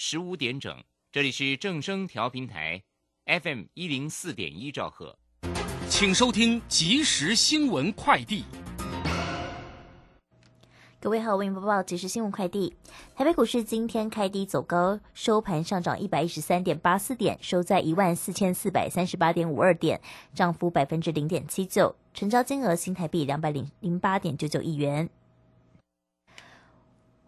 十五点整。这里是正声调频台，FM 一零四点一兆赫，请收听即时新闻快递。各位好，为您播报即时新闻快递。台北股市今天开低走高，收盘上涨一百一十三点八四点，收在一万四千四百三十八点五二点，涨幅百分之零点七九，成交金额新台币两百零零八点九九亿元。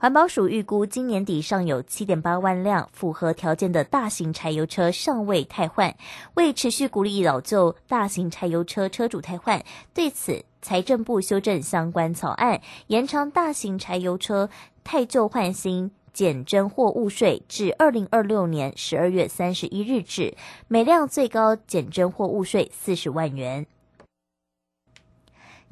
环保署预估，今年底尚有七点八万辆符合条件的大型柴油车尚未汰换。为持续鼓励老旧大型柴油车车主汰换，对此，财政部修正相关草案，延长大型柴油车汰旧换新减征货物税至二零二六年十二月三十一日止，每辆最高减征货物税四十万元。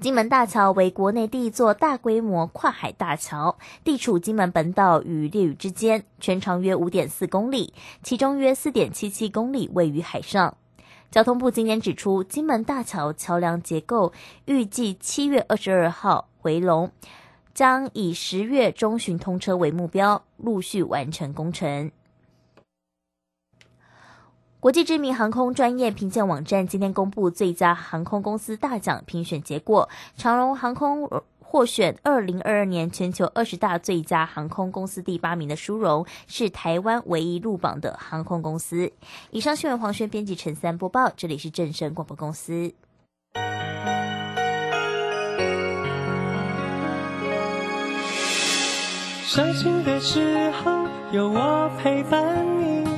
金门大桥为国内第一座大规模跨海大桥，地处金门本岛与烈屿之间，全长约五点四公里，其中约四点七七公里位于海上。交通部今年指出，金门大桥桥梁结构预计七月二十二号回笼，将以十月中旬通车为目标，陆续完成工程。国际知名航空专业评鉴网站今天公布最佳航空公司大奖评选结果，长荣航空获选二零二二年全球二十大最佳航空公司第八名的殊荣，是台湾唯一入榜的航空公司。以上新闻黄轩编辑陈三播报，这里是正声广播公司。伤心的时候有我陪伴你。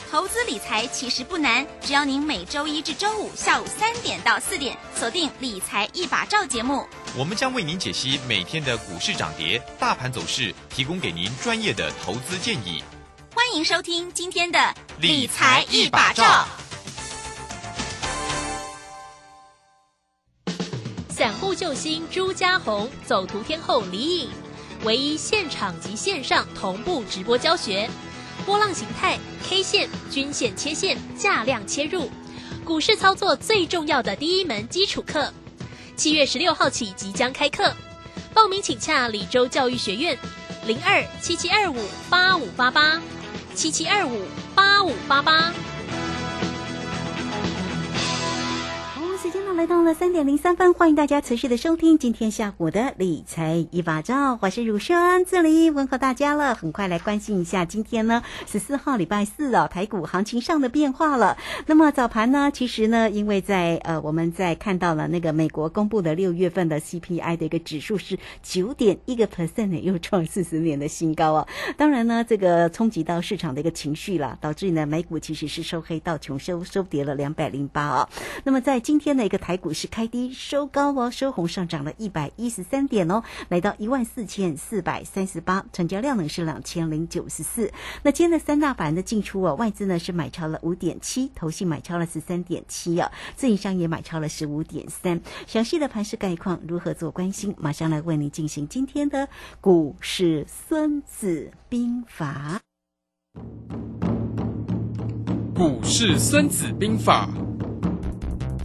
投资理财其实不难，只要您每周一至周五下午三点到四点锁定《理财一把照》节目，我们将为您解析每天的股市涨跌、大盘走势，提供给您专业的投资建议。欢迎收听今天的《理财一把照》。散户救星朱家红，走图天后李颖，唯一现场及线上同步直播教学。波浪形态、K 线、均线切线、价量切入，股市操作最重要的第一门基础课，七月十六号起即将开课，报名请洽李州教育学院，零二七七二五八五八八，七七二五八五八八。来到了三点零三分，欢迎大家持续的收听今天下午的理财一把照，我是汝生，这里问候大家了。很快来关心一下今天呢十四号礼拜四啊，台股行情上的变化了。那么早盘呢，其实呢，因为在呃我们在看到了那个美国公布的六月份的 CPI 的一个指数是九点一个 percent 呢，又创四十年的新高啊。当然呢，这个冲击到市场的一个情绪了，导致呢美股其实是收黑到穷收收跌了两百零八啊。那么在今天的一个台。台股市开低收高哦，收红上涨了一百一十三点哦，来到一万四千四百三十八，成交量呢是两千零九十四。那今天的三大板的进出哦，外资呢是买超了五点七，投信买超了十三点七啊，自营商也买超了十五点三。详细的盘势概况如何做关心？马上来为您进行今天的股市孙子兵法。股市孙子兵法。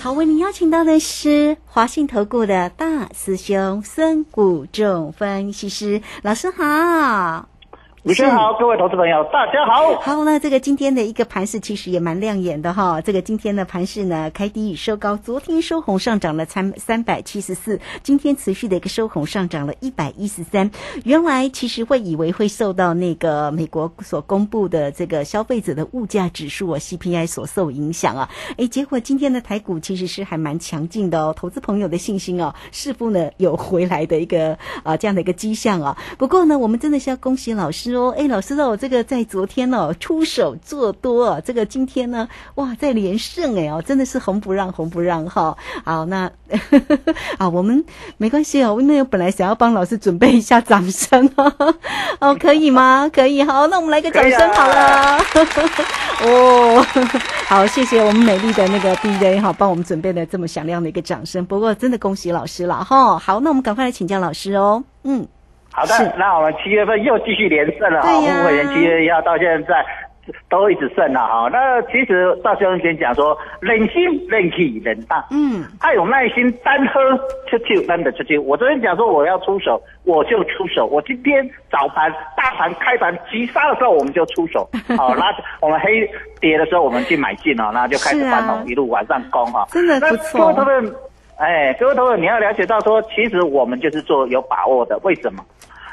好，为您邀请到的是华信投顾的大师兄孙谷仲分析师老师好。主持人好，各位投资朋友，大家好。好，那这个今天的一个盘势其实也蛮亮眼的哈。这个今天的盘势呢，开低收高，昨天收红上涨了三三百七十四，今天持续的一个收红上涨了一百一十三。原来其实会以为会受到那个美国所公布的这个消费者的物价指数啊 CPI 所受影响啊，哎，结果今天的台股其实是还蛮强劲的哦，投资朋友的信心哦，似乎呢有回来的一个啊这样的一个迹象啊。不过呢，我们真的是要恭喜老师哦，哎，老师哦，这个在昨天哦出手做多啊，这个今天呢，哇，在连胜哎哦，真的是红不让红不让哈。好，那 啊，我们没关系哦，因为我本来想要帮老师准备一下掌声哦，哦，可以吗？可以，好，那我们来个掌声好了。哦，好，谢谢我们美丽的那个 DJ 哈，帮我们准备了这么响亮的一个掌声。不过真的恭喜老师了哈。好，那我们赶快来请教老师哦。嗯。好的，那我们七月份又继续连胜了哈，富会员七月一号到现在都一直胜了哈。那其实赵先生先讲说，忍心、忍气、忍大，嗯，他有耐心，单喝出去，单的出去。我昨天讲说我要出手，我就出手。我今天早盘大盘开盘急杀的时候，我们就出手。好，那我们黑跌的时候，我们去买进哦，那就开始翻红，一路往上攻哈。真的不错。各位朋友，哎，各位朋友，你要了解到说，其实我们就是做有把握的，为什么？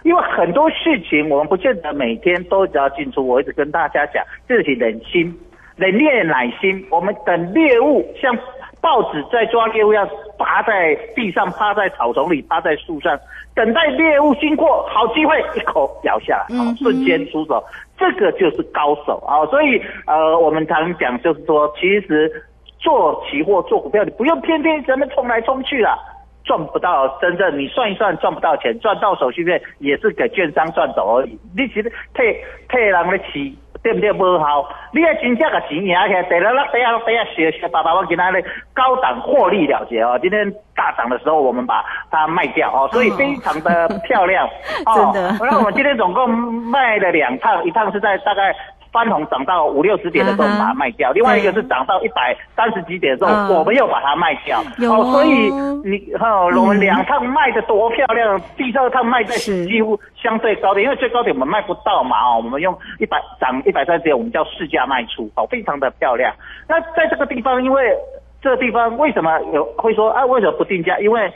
因为很多事情我们不见得每天都只要进出，我一直跟大家讲，自己忍心，忍烈乃心。我们等猎物像豹子在抓猎物，要趴在地上，趴在草丛里，趴在树上，等待猎物经过，好机会一口咬下来，瞬间出手，这个就是高手啊！所以呃，我们常讲就是说，其实做期货、做股票，你不用天天在那冲来冲去了。赚不到真正，你算一算赚不到钱，赚到手续费也是给券商赚走而已。你其实退退人的钱，对不对？不好，你要真正个钱赢起来，得了那等下等下学学爸爸，我给他的高档获利了结哦。今天大涨的时候，我们把它卖掉哦，所以非常的漂亮哦。真的。那我们今天总共卖了两趟，一趟是在大概。翻红涨到五六十点的时候把它卖掉，另外一个是涨到一百三十几点的时候，我们又把它卖掉。哦，所以你哈，我们两趟卖的多漂亮，第二趟卖在几乎相对高点，因为最高点我们卖不到嘛哦，我们用一百涨一百三十点，我们叫市价卖出，哦，非常的漂亮。那在这个地方，因为这个地方为什么有会说啊？为什么不定价？因为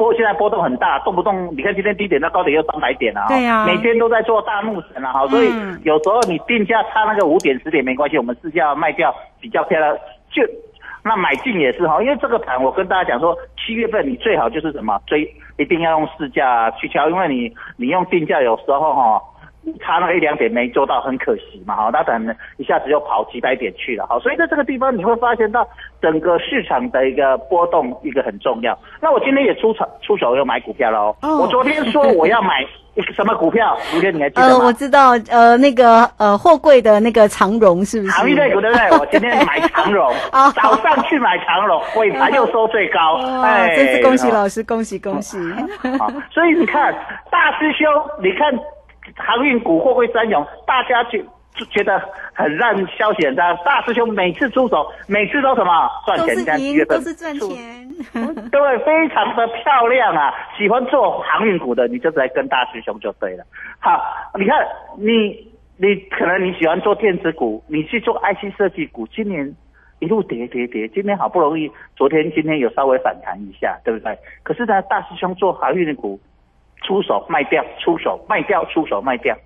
波现在波动很大，动不动你看今天低点到高点又三百点了，对呀，每天都在做大怒神了哈，所以有时候你定价差那个五点十点没关系，我们市价卖掉比较漂亮，就那买进也是哈，因为这个盘我跟大家讲说，七月份你最好就是什么追，一定要用市价去敲，因为你你用定价有时候哈。差那一两点没做到，很可惜嘛，哈，那可能一下子又跑几百点去了，好，所以在这个地方你会发现到整个市场的一个波动一个很重要。那我今天也出场出手又买股票了哦，我昨天说我要买 什么股票？昨天你还记得吗？呃，我知道，呃，那个呃货柜的那个长荣是不是？长荣对不对？我今天买长荣，早上去买长荣，尾盘又收最高，哎，真是恭喜老师，恭喜恭喜！好，所以你看大师兄，你看。航运股会不会三勇？大家就就觉得很让消息很大。大师兄每次出手，每次都什么赚钱？都是赢，都是赚钱。对，非常的漂亮啊！喜欢做航运股的，你就来跟大师兄就对了。好，你看你你可能你喜欢做电子股，你去做 IC 设计股，今年一路跌跌跌，今天好不容易，昨天今天有稍微反弹一下，对不对？可是呢，大师兄做航运股。出手卖掉，出手卖掉，出手卖掉，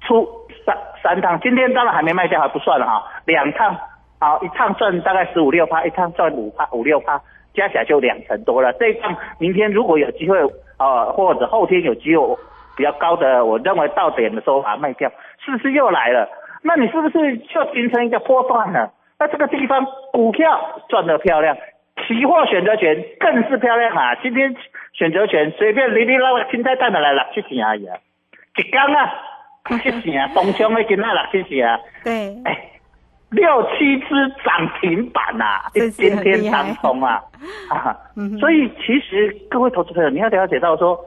出三三趟，今天当然还没卖掉还不算了哈，两趟，好一趟赚大概十五六趴，一趟赚五趴五六趴，加起来就两成多了。这一趟明天如果有机会，呃或者后天有机会比较高的，我认为到点的时候把它卖掉，是不是又来了？那你是不是就形成一个波段了？那这个地方股票赚得漂亮。期货选择权更是漂亮啊！今天选择权随便哩哩啦啦，青菜蛋的来了七钱而已啊，一缸啊七钱啊，东冲的今仔六七钱啊，对，哎，六七只涨停板呐，今天当冲啊，啊，所以其实各位投资朋友，你要了解到说。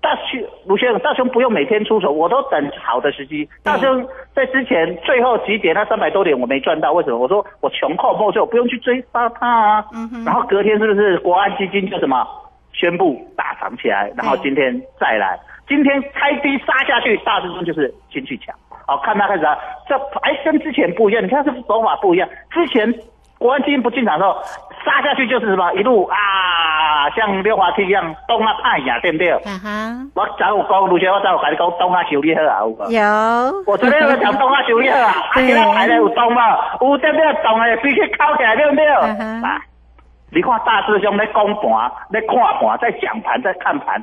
大兄，卢先生，大兄不用每天出手，我都等好的时机。大兄在之前最后几点那三百多点我没赚到，为什么？我说我穷寇莫追，我不用去追杀他啊。嗯哼。然后隔天是不是国安基金就什么宣布大涨起来？然后今天再来，今天开低杀下去，大致上就是进去抢。好，看他开始啊，这哎跟之前不一样，你看这手法不一样。之前国安基金不进场的时候，杀下去就是什么一路啊，像溜滑梯一样东啊派呀，对不对？啊哈，我早有讲，卢学我早有跟你讲东啊修理好啊，有无？有，我昨天有讲东啊修理好啊，啊，对今仔排咧有动嘛？有对不对？动诶，必须靠起来，对不对？嗯哼啊，你看大师兄在公盘、在看盘、在讲盘、在看盘，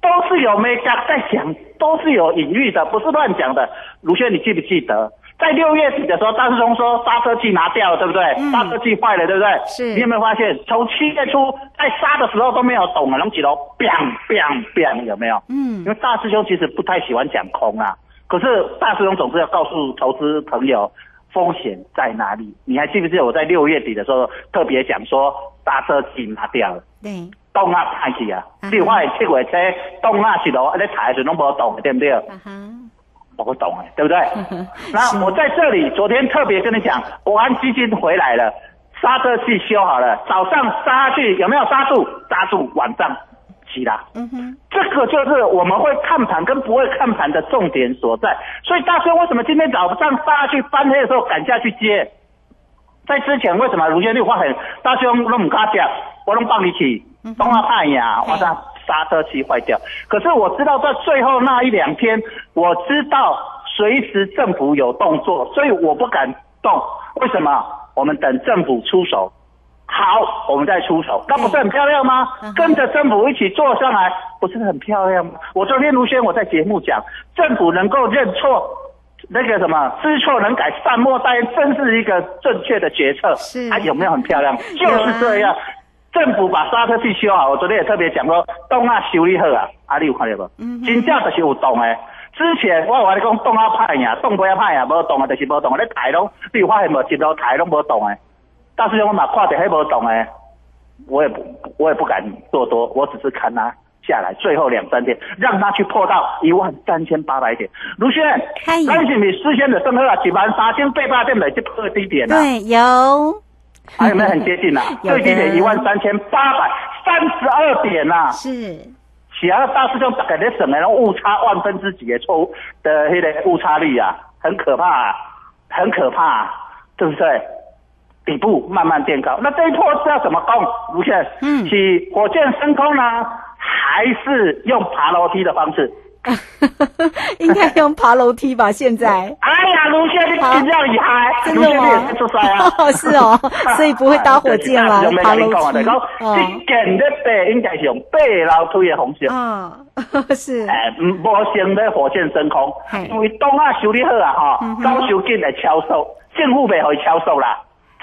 都是有 up 在讲，都是有隐喻的，不是乱讲的。卢轩，你记不记得？在六月底的时候，大师兄说刹车器拿掉了，对不对？嗯刹车器坏了，对不对？是你有没有发现，从七月初在杀的时候都没有懂啊，龙几楼，biang biang biang，有没有？嗯因为大师兄其实不太喜欢讲空啊，可是大师兄总是要告诉投资朋友风险在哪里。你还记不记得我在六月底的时候特别讲说刹车器拿掉了，对，动啊派去啊嗯，你发现七月车动啊是路在踩的时候拢无动的，对不对？啊哈，不懂哎，对不对？那我在这里昨天特别跟你讲，国安基金回来了，刹车器修好了，早上刹去有没有刹住？刹住，晚上起啦。嗯哼，这个就是我们会看盘跟不会看盘的重点所在。所以大师兄为什么今天早上大家去翻黑的时候赶下去接？在之前为什么卢先绿发很大师兄都唔敢讲，我拢帮你起，东华派呀，晚上刹车器坏掉。可是我知道在最后那一两天，我知道随时政府有动作，所以我不敢动。为什么？我们等政府出手。好，我们再出手，那不是很漂亮吗嗯？跟着政府一起做上来，不是很漂亮吗？我昨天卢轩我在节目讲，政府能够认错，那个什么知错能改善莫大焉，真是一个正确的决策。是啊，有没有很漂亮？就是这样。政府把刹车器修好，我昨天也特别讲过，动啊修理好啊，啊你有看到无？嗯哼真正就是有动诶。之前我有跟你讲动啊歹呀，动不啊歹呀，无动啊就是无动，你台拢，你有发现无？一路抬拢无动诶。大师兄我嘛看着迄无动哎，我也不我也不敢做多，我只是看他下来最后两三天，让他去破到一万三千八百点。卢轩，嗨咱是不是事先的升好啊？一万三千八百点来去破低点啊？对，有，还有没有很接近啊？最低点一万三千八百三十二点呐、啊！是，其他大师兄大概在省的，然后误差万分之几的错误的那个误差率啊，很可怕、啊，很可怕、啊，对不对？底部慢慢垫高，那这一波是要怎么攻？卢先，嗯是火箭升空呢，还是用爬楼梯的方式？应该用爬楼梯吧？现在 哎呀，卢先，你比较厉害，真的吗是出塞啊？是哦所以不会搭火箭啦就是爬楼梯爬楼梯。哦这件咧爬应该是用爬楼梯的方式。啊，是，哎，唔无先咧火箭升空，因为东啊修理好啊，哈高修建的销售，政府袂会销售啦。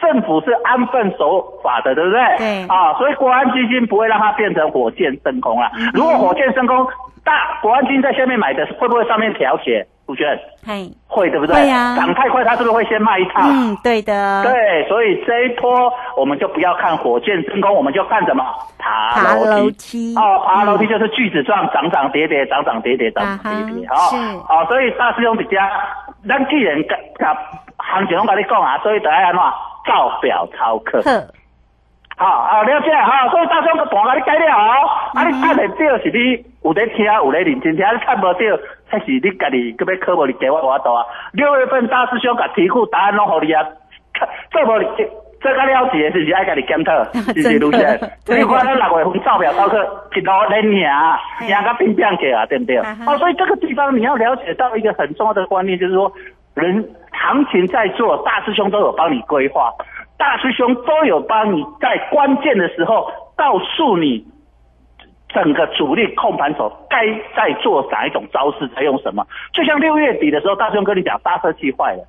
政府是安分守法的，对不对？对啊，所以国安基金不会让它变成火箭升空啊。嗯如果火箭升空，大国安基金在下面买的，会不会上面调节？主持人嘿，会，对不对？会啊涨太快，它是不是会先卖一套？嗯，对的，对，所以这一波我们就不要看火箭升空，我们就看什么爬爬楼楼梯哦，爬楼梯嗯就是锯子状，涨涨跌跌，涨涨跌跌，涨涨跌跌，哦啊哈是哦，所以大师兄比较，咱既然甲甲行情拢甲你讲啊，所以就爱安怎照表操课。呵，好啊，了解哈，所以大兄个盘甲你改了哦，啊，嗯你看得到是你有在听，有在认真听，你看无到，才是你家己搁要科目你给我我多啊。六月份大师兄甲题库答案拢互你啊，做无你这个了解是不是爱家己检讨，是不是真的卢先？对你看咱六月份照表操课一路连赢赢个乒乓球啊，对不对？啊所以这个地方你要了解到一个很重要的观念，就是说人行情在做，大师兄都有帮你规划，大师兄都有帮你在关键的时候告诉你。整个主力控盘手该在做哪一种招式，在用什么？就像六月底的时候，大师兄跟你讲刹车器坏了，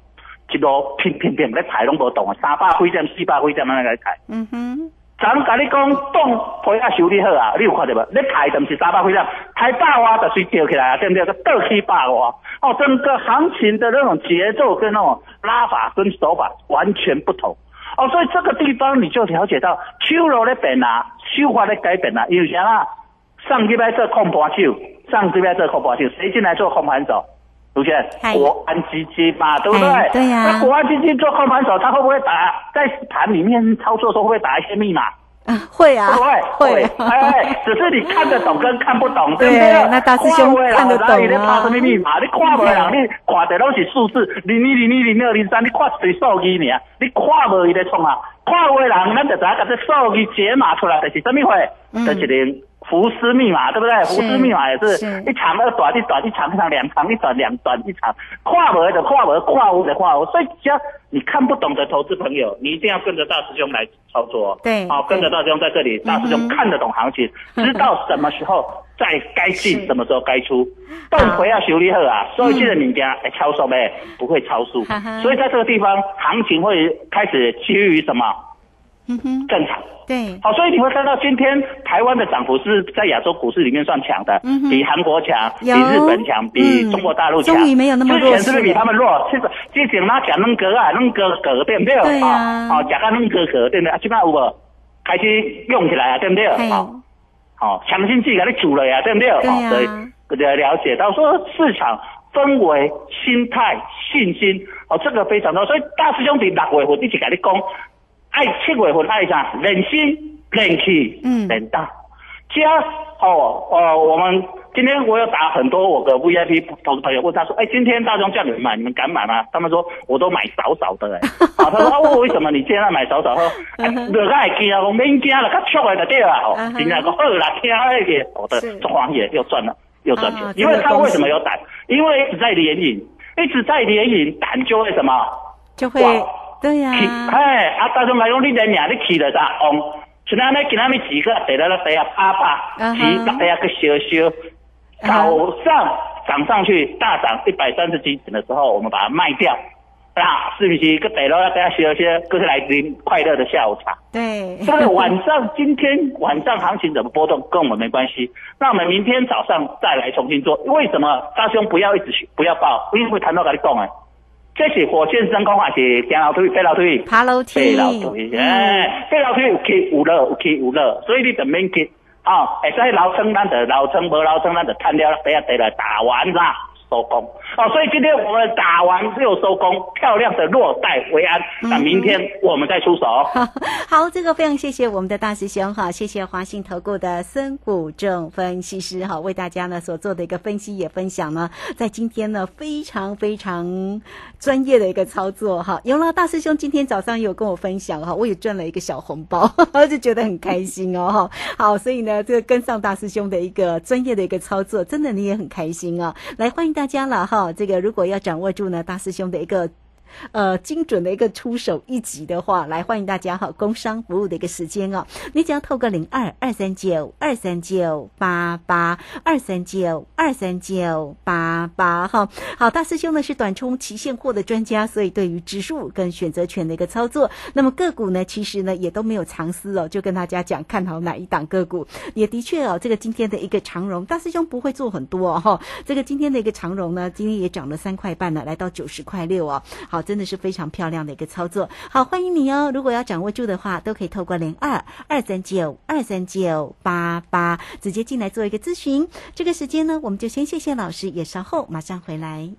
一路拼拼拼，咧抬拢无动啊，三百几点、四百几点安尼来抬。嗯哼，咱甲你讲，动皮啊修理好啊，你有看到无？你抬就不是三百几点，抬百瓦就随掉起来啊，对不对？个倒起百瓦。哦，整个行情的那种节奏跟那种拉法跟手法完全不同。哦，所以这个地方你就了解到，手路咧变啊，手法的改变啊，因为啥啦？上礼拜做控盘手，上礼拜做控盘手，谁进来做控盘手？卢轩嗨，国安基金嘛，对不对？哎对呀那国安基金做控盘手，他会不会打在盘里面操作的时候会不会打一些密码？啊，会啊，会会，哎，只是你看得懂跟看不懂，对不对对？那大师兄看得懂啊你在拍什么密码？你看无人，你看的都是数字，零零零零零二零三，你看谁数字呢，你看无伊在创啊？看有的人，咱就知影甲这数字解码出来，就是什么会？嗯就是连福斯密码，对不对？是福斯密码也是是一长二短，一短一长，一长两长，一短两短，一长。跨无的跨无，跨无的跨无。所以只要你看不懂的投资朋友，你一定要跟着大师兄来操作哦。对好，跟着大师兄在这里，大师兄看得懂行情，知道什么时候再该进，什么时候该出。但回要修理好啊，所以这个物件会超速呗，不会超速。所以在这个地方，行情会开始趋于什么？嗯哼，正常。对，好，所以你会看到今天台湾的涨幅是在亚洲股市里面算强的，嗯哼比韩国强，比日本强，比嗯中国大陆强。终于没有那么弱之前是不是比他们弱？其实之前那讲弄格啊，弄格格对不对？对啊哦，讲到弄格格对不对？啊，现在有无开始用起来啊？对不对？好哦，好，强心剂给你煮了呀，对不对？对啊哦，所以了了解到说市场氛围、心态、信心，哦，这个非常重要。所以大师兄弟六月份一直跟你讲，爱七月份爱啥？人心、人气、嗯人大。家哦哦，我们今天我有打很多我的 VIP 投资朋友，问他说，哎，今天大众叫你们买，你们敢买吗？他们说我都买少少的哎。啊，他说啊，我为什么你现在买少少？说，哎，落个会惊啊，我免惊了，较俗的就对了。哦嗯，哼今天讲好啦，听那个，我的是中黄也又赚了，又赚钱啊，因为他为什么有胆？因为一直在连赢，一直在连赢，胆就会什么？就会哇对呀、起，哎，啊，大众来讲，你连赢，你起了啥？哦，像咱咧今仔日几个得了了地下趴趴，嗯哼起大家个烧烧，早上涨上去大涨一百三十几点的时候，我们把它卖掉，啊，是不是？个得了大家烧烧，各是来临快乐的下午茶。对，但是晚上，今天 晚上行情怎么波动跟我们没关系。那我们明天早上再来重新做。为什么大兄不要一直去不要报？因为会谈到跟你讲哎，这是火箭升空还是行楼梯、飞楼梯？爬楼梯，飞楼梯，哎，飞楼梯有起有落，有起有落，所以你就免去。啊，会使楼层咱就楼层，无楼层咱就看了，底下地来打完啦。收工哦，所以今天我们打完又收工，漂亮的落袋为安。那明天我们再出手。好，这个非常谢谢我们的大师兄哈，谢谢华信投顾的孙谷正分析师哈，为大家呢所做的一个分析也分享呢，在今天呢非常非常专业的一个操作哈。有了大师兄今天早上有跟我分享哈，我也赚了一个小红包，就觉得很开心哦哈。好，所以呢，这个跟上大师兄的一个专业的一个操作，真的你也很开心哦。来，欢迎大家了哈。这个如果要掌握住呢大师兄的一个。呃，精准的一个出手一击的话，来欢迎大家哈，工商服务的一个时间哦，你只要透过零二二三九二三九八八二三九二三九八八哈。好，大师兄呢是短冲期现货的专家，所以对于指数跟选择权的一个操作，那么个股呢，其实呢也都没有藏私哦，就跟大家讲看好哪一档个股，也的确哦，这个今天的一个长荣，大师兄不会做很多哦，哈这个今天的一个长荣呢，今天也涨了三块半了，来到九十块六哦，好。真的是非常漂亮的一个操作，好，欢迎你哦！如果要掌握住的话，都可以透过零二二三九二三九八八直接进来做一个咨询。这个时间呢，我们就先谢谢老师，也稍后马上回来。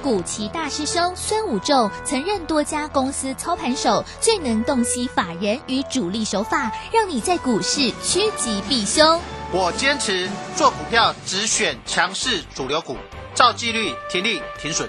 古奇大师兄孙武仲曾任多家公司操盘手，最能洞悉法人与主力手法，让你在股市趋吉避凶。我坚持做股票只选强势主流股，照纪律停利停损。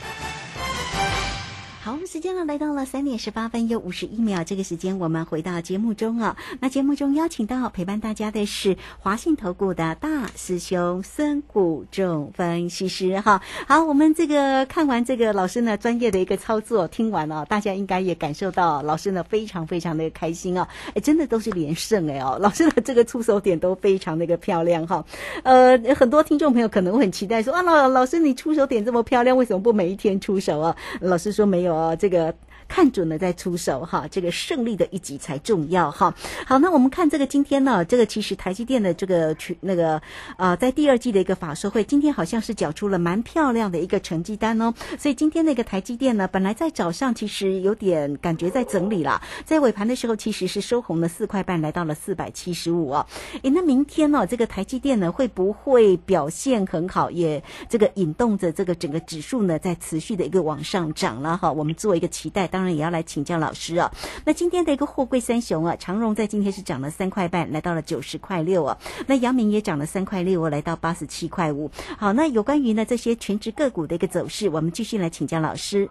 好，我们时间呢来到了三点十八分又五十一秒，这个时间我们回到节目中啊。那节目中邀请到陪伴大家的是华信投顾的大师兄孙谷仲分析师哈。好，我们这个看完这个老师呢专业的一个操作，听完了、大家应该也感受到老师呢非常非常的开心哦，哎，真的都是连胜哎哦，老师的这个出手点都非常的一个漂亮哈。呃，很多听众朋友可能会很期待说啊，老老师你出手点这么漂亮，为什么不每一天出手啊？老师说没有哦，这个。看准了再出手哈，这个胜利的一击才重要哈。好，那我们看这个今天呢，这个其实台积电的这个去那个呃，在第二季的一个法说会，今天好像是缴出了蛮漂亮的一个成绩单哦。所以今天那个台积电呢，本来在早上其实有点感觉在整理啦，在尾盘的时候其实是收红了四块半，来到了四百七十五哦。诶，那明天呢，这个台积电呢会不会表现很好，也这个引动着这个整个指数呢在持续的一个往上涨了哈？我们做一个期待，当然也要来请教老师哦。那今天的一个货柜三雄啊，长荣在今天是涨了三块半，来到了九十块六啊。那阳明也涨了三块六哦，来到八十七块五。好，那有关于呢这些全职个股的一个走势，我们继续来请教老师。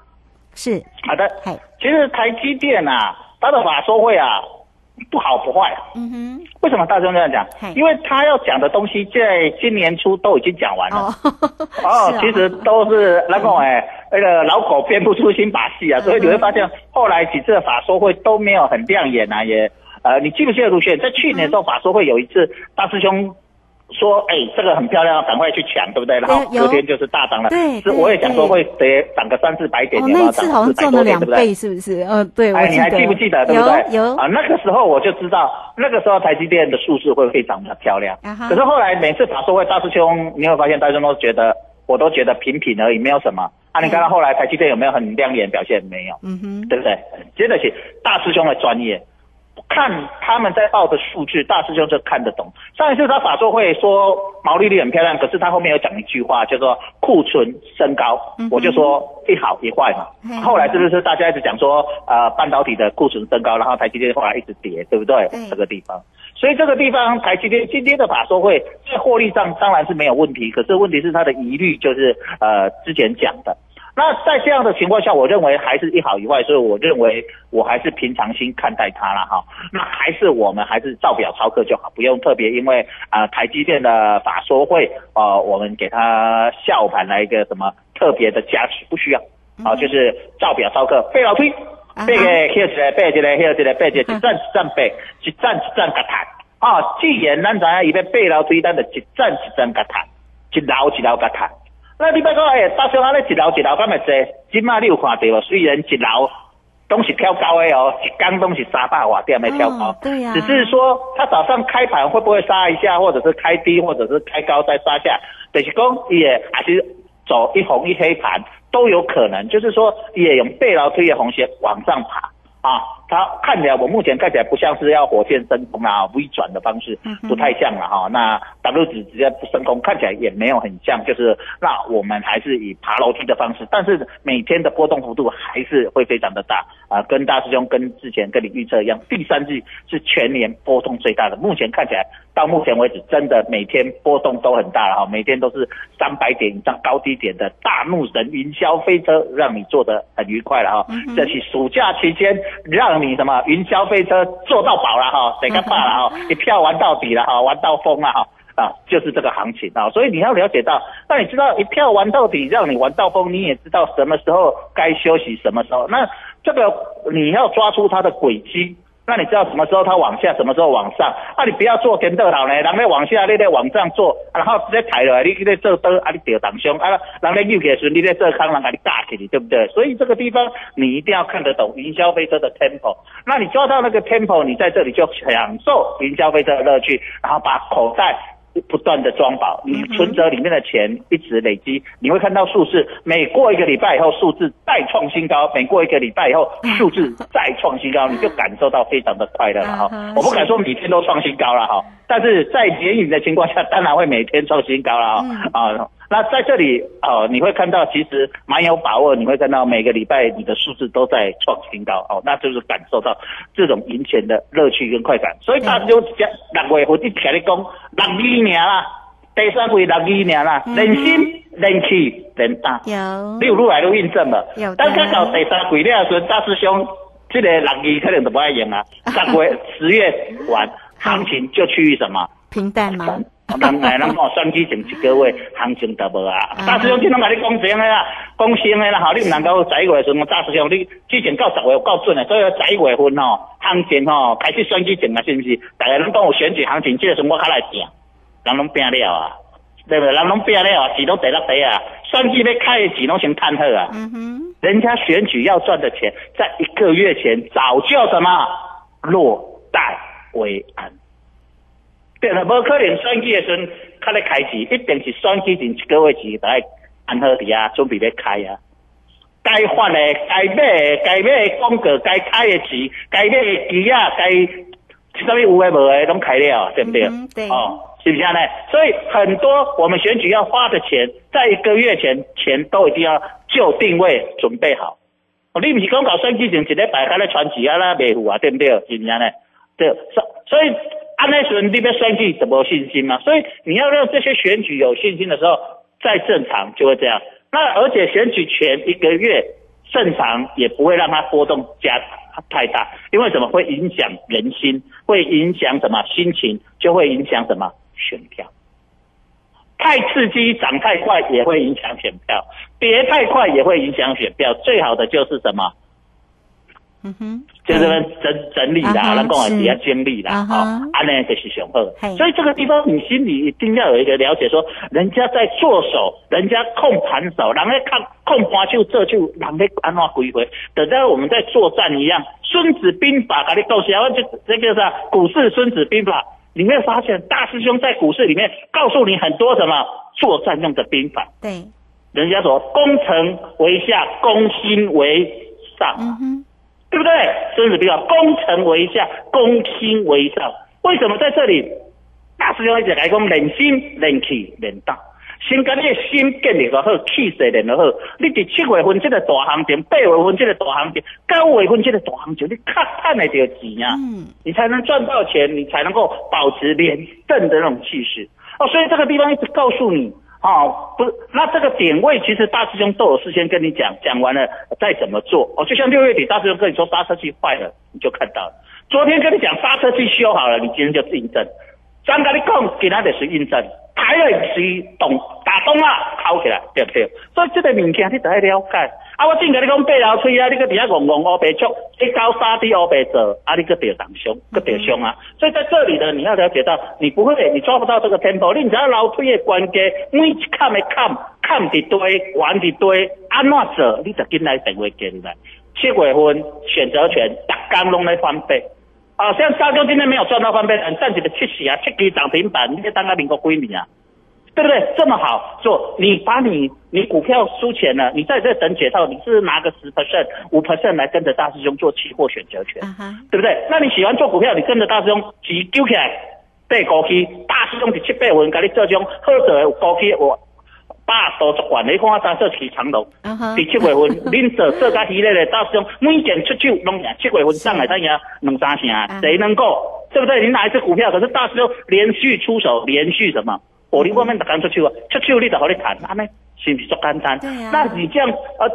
是好的，嗨，其实台积电啊，它的法说会啊，不好不坏。嗯哼，为什么大众这样讲？因为他要讲的东西在今年初都已经讲完了。哦，其实都是那个哎，那个老狗编不出新把戏啊，所以你会发现后来几次的法说会都没有很亮眼啊，也呃，你记不记得卢轩在去年的时候法说会有一次大师兄说，哎，这个很漂亮，赶快去抢，对不对？然后昨天就是大涨了，是我也想说会得涨个三四百点，哦，有没有涨那一次好像400中了两多点对不对倍，是不是？嗯，对，我哎，记得。你还记不记得，对不对？有有啊，那个时候我就知道，那个时候台积电的数字会非常的漂亮。啊可是后来每次法说会，大师兄，你会发现大师兄都觉得，我都觉得平平而已，没有什么。啊，你看到后来台积电有没有很亮眼表现？没有，嗯哼，对不对？接着起大师兄的专业，看他们在报的数据，大师兄就看得懂。上一次他法说会说毛利率很漂亮，可是他后面有讲一句话，叫做库存升高，我就说一好一坏嘛。嗯后来是不是大家一直讲说，呃，半导体的库存升高，然后台积电后来一直跌，对不对？对这个地方，所以这个地方台积电今天的法说会在获利上当然是没有问题，可是问题是它的疑虑就是呃之前讲的。那在这样的情况下，我认为还是一好一坏，所以我认为我还是平常心看待它了哈。那还是我们还是照表操课就好，不用特别因为啊、呃台积电的法说会呃，我们给它下午盘来一个什么特别的加持，不需要啊、就是照表操课，背老推。背个休一个，背一个，休一个，背一个，一站一站背，一站一站甲谈。啊，既然咱知影伊要背楼推，咱就一站一站甲谈，一楼一楼甲谈。那你别讲诶，大上安尼一楼一楼敢会济？即马你有看到无？虽然一楼都是跳高的哦，一缸都是三百瓦点的跳高。对呀只是说它早上开盘会不会杀一下，或者是开低，或者是开高再杀下，就是讲也还是走一红一黑盘都有可能。就是说也用背牢推的红线往上爬。啊，它看起来我目前看起来不像是要火箭升空啊，V 转的方式，不太像了哈。那 W 指直接升空，看起来也没有很像，就是那我们还是以爬楼梯的方式，但是每天的波动幅度还是会非常的大啊，跟大师兄跟之前跟你预测一样，第三季是全年波动最大的，目前看起来到目前为止真的每天波动都很大了哈，每天都是三百点以上高低点的大怒神云霄飞车，让你坐得很愉快了哈。这是暑假期间让你什么云霄飞车坐到饱了哈，谁个罢了哈，一票玩到底了哈，玩到疯了哈。啊，就是这个行情啊，所以你要了解到，那你知道一票玩到底，让你玩到疯，你也知道什么时候该休息，什么时候，那这个你要抓出它的轨迹，那你知道什么时候它往下，什么时候往上？啊，你不要做颠倒好呢，人咧往下，你咧往上做，然后直接抬了。你，你咧做灯，啊，你掉挡胸，啊，人咧扭起来时，你咧做康，人给你炸起你，对不对？所以这个地方你一定要看得懂云霄飞车的 tempo，那你抓到那个 tempo，你在这里就享受云霄飞车的乐趣，然后把口袋。不断的装保，你存折里面的钱一直累积，你会看到数字，每过一个礼拜以后数字再创新高，每过一个礼拜以后 数字再创新高，你就感受到非常的快乐了哈。我不敢说每天都创新高了哈，但是在连雨的情况下，当然会每天创新高了哈啊。那在这里哦，你会看到其实蛮有把握，你会看到每个礼拜你的数字都在创新高哦，那就是感受到这种赢钱的乐趣跟快感。所以大家就讲六月份一起来讲六二年啦，第三季六二年啦，人心人气人大，有你有愈来愈印证了有的。等看到第三季了时候，大师兄这个六二可能都不爱用啊，十月十月完行情就趋于什么？平淡吗？人哎，咱讲选举前一个月行情都无啊。大师兄今拢甲你讲真诶啦，讲真诶啦，吼，你毋能够十一月时阵，大师兄你之前到十月有够准诶，所以十一月份吼，行情吼开始选举前啊，是毋是？大家拢讲有选举行情，这个时候我较来拼，人拢拼了啊，对不对？人拢拼了啊，钱拢第六第啊，选举要开的钱拢先趁好啊。嗯哼，人家选举要赚的钱，在一个月前早就什么落袋为安。对了，无可能选举的时阵，较咧开市，一定是选举前一个月前就爱安好伫啊，准备要开啊。该发的、该买的、该买的广告、该开的钱、该买的机啊、该什么有诶无诶，拢开了，对不对？嗯对哦，是不是呢？所以很多我们选举要花的钱，在一个月前钱都一定要就定位准备好。哦，你不是讲搞选举前一礼拜开咧传奇啊啦卖户啊，对不对？是不是呢？对，所所以安那时候你要选举怎么信心嘛？所以你要让这些选举有信心的时候，再正常就会这样。那而且选举前一个月正常也不会让它波动加太大，因为什么会影响人心，会影响什么心情，就会影响什么选票。太刺激涨太快也会影响选票，跌太快也会影响选票。最好的就是什么？嗯哼，就是整整理啦，咱讲的是比较精力啦，啊安尼就是上好。所以这个地方你心里一定要有一个了解，说人家在做手，人家控盘手，人家看控盘就这就人家安怎规划，等到我们在作战一样，《孙子兵法》给你告诉我，就这个是股市《孙子兵法》，你会发现大师兄在股市里面告诉你很多什么作战用的兵法。对，人家说攻城为下，攻心为上。嗯哼，对不对？孙子兵法，攻城为下，攻心为上。为什么在这里？大师兄一直来讲，人心、人气、人道。先跟你的心建立个好，气势练就好。你伫七月份这个大行情，八月份这个大行情，九月份这个大行情，你较赚得到钱啊！嗯，你才能赚到钱，你才能够保持连胜的那种气势。哦，所以这个地方一直告诉你，哦，不，那这个点位其实大师兄都有事先跟你讲，讲完了再怎么做。哦，就像六月底大师兄跟你说刹车器坏了，你就看到了。昨天跟你讲刹车器修好了，你今天就印证。张跟你讲，给他的是印证，台了是懂打动了好起来，对不对？所以这个物件你得要了解。啊，我正跟你讲八楼吹啊，你个底下戆戆乌白足，一高沙地乌白做，啊，你个得当凶，个得凶啊。所以在这里呢，你要了解到，你不会，你抓不到这个 tempo，你只要楼梯的关节，每一坎的坎，坎一堆，玩一堆，安怎做，你就紧来定位进来。七月份选择权，逐工拢在翻倍。啊，像大哥今天没有赚到翻倍，你站起的七喜啊，七支涨停板，你这当个民国归你啊，对不对？这么好做，你把你你股票输钱了，你在这等解套，你是拿个十 percent、五 percent 来跟着大师兄做期货选择权，对不对？那你喜欢做股票，你跟着大师兄几揪起来，背高期，大师兄是七八份，给你这种好做的有高期，我八多足管，你看我三色起长龙。啊哈，第七月份，恁做做甲系列的大师兄，每件出手拢赢。七月份上来咱赢两三成，谁能够？对不对？你拿一只股票？可是大师兄连续出手，连续什么？火力方面逐工出手啊，出手你就好你谈，安尼是不是足简单？那你这样呃。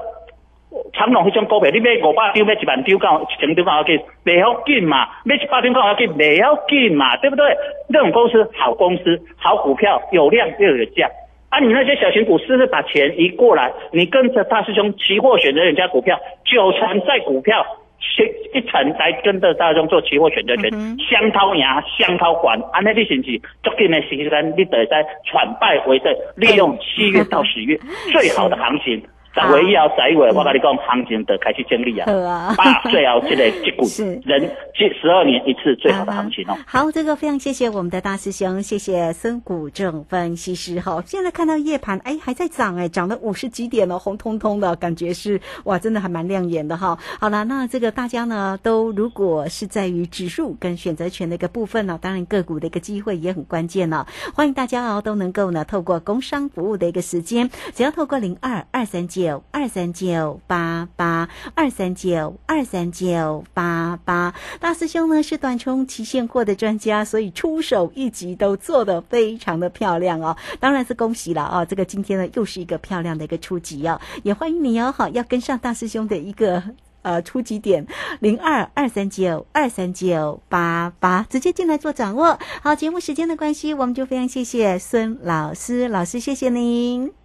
长隆迄种股票，你买五百张，买一万张，到一千张要紧，袂要紧嘛；买一百张要紧，袂要紧嘛，对不对？这种公司好公司，好股票，有量又有价。啊，你那些小型股是不是把钱移过来？你跟着大师兄期货选择人家股票，九成在股票，一一层再跟着大众做期货选择权，相掏赢，相掏管，安尼你是不是足紧的时间，你得在喘败为胜，利用七月到十月 最好的行情。十月以后，十一月，我跟你讲，行情得开始整理啊！好啊最后这个 这股人这十二年一次最好的行情哦。好，这个非常谢谢我们的大师兄，谢谢孙谷正分析师哈。现在看到夜盘，哎，还在涨哎，涨了五十几点了，红彤彤的感觉是哇，真的还蛮亮眼的哈。好了，那这个大家呢，都如果是在于指数跟选择权的一个部分呢，当然个股的一个机会也很关键呢。欢迎大家哦，都能够呢，透过工商服务的一个时间，只要透过零二二三九二三九八八二三九二三九八八，大师兄呢是短冲期现货的专家，所以出手一级都做得非常的漂亮哦。当然是恭喜了啊！这个今天呢又是一个漂亮的一个初级哦，也欢迎你哦，好要跟上大师兄的一个。呃，初级点零二二三九二三九八八，直接进来做掌握。好，节目时间的关系，我们就非常谢谢孙老师，老师谢谢您。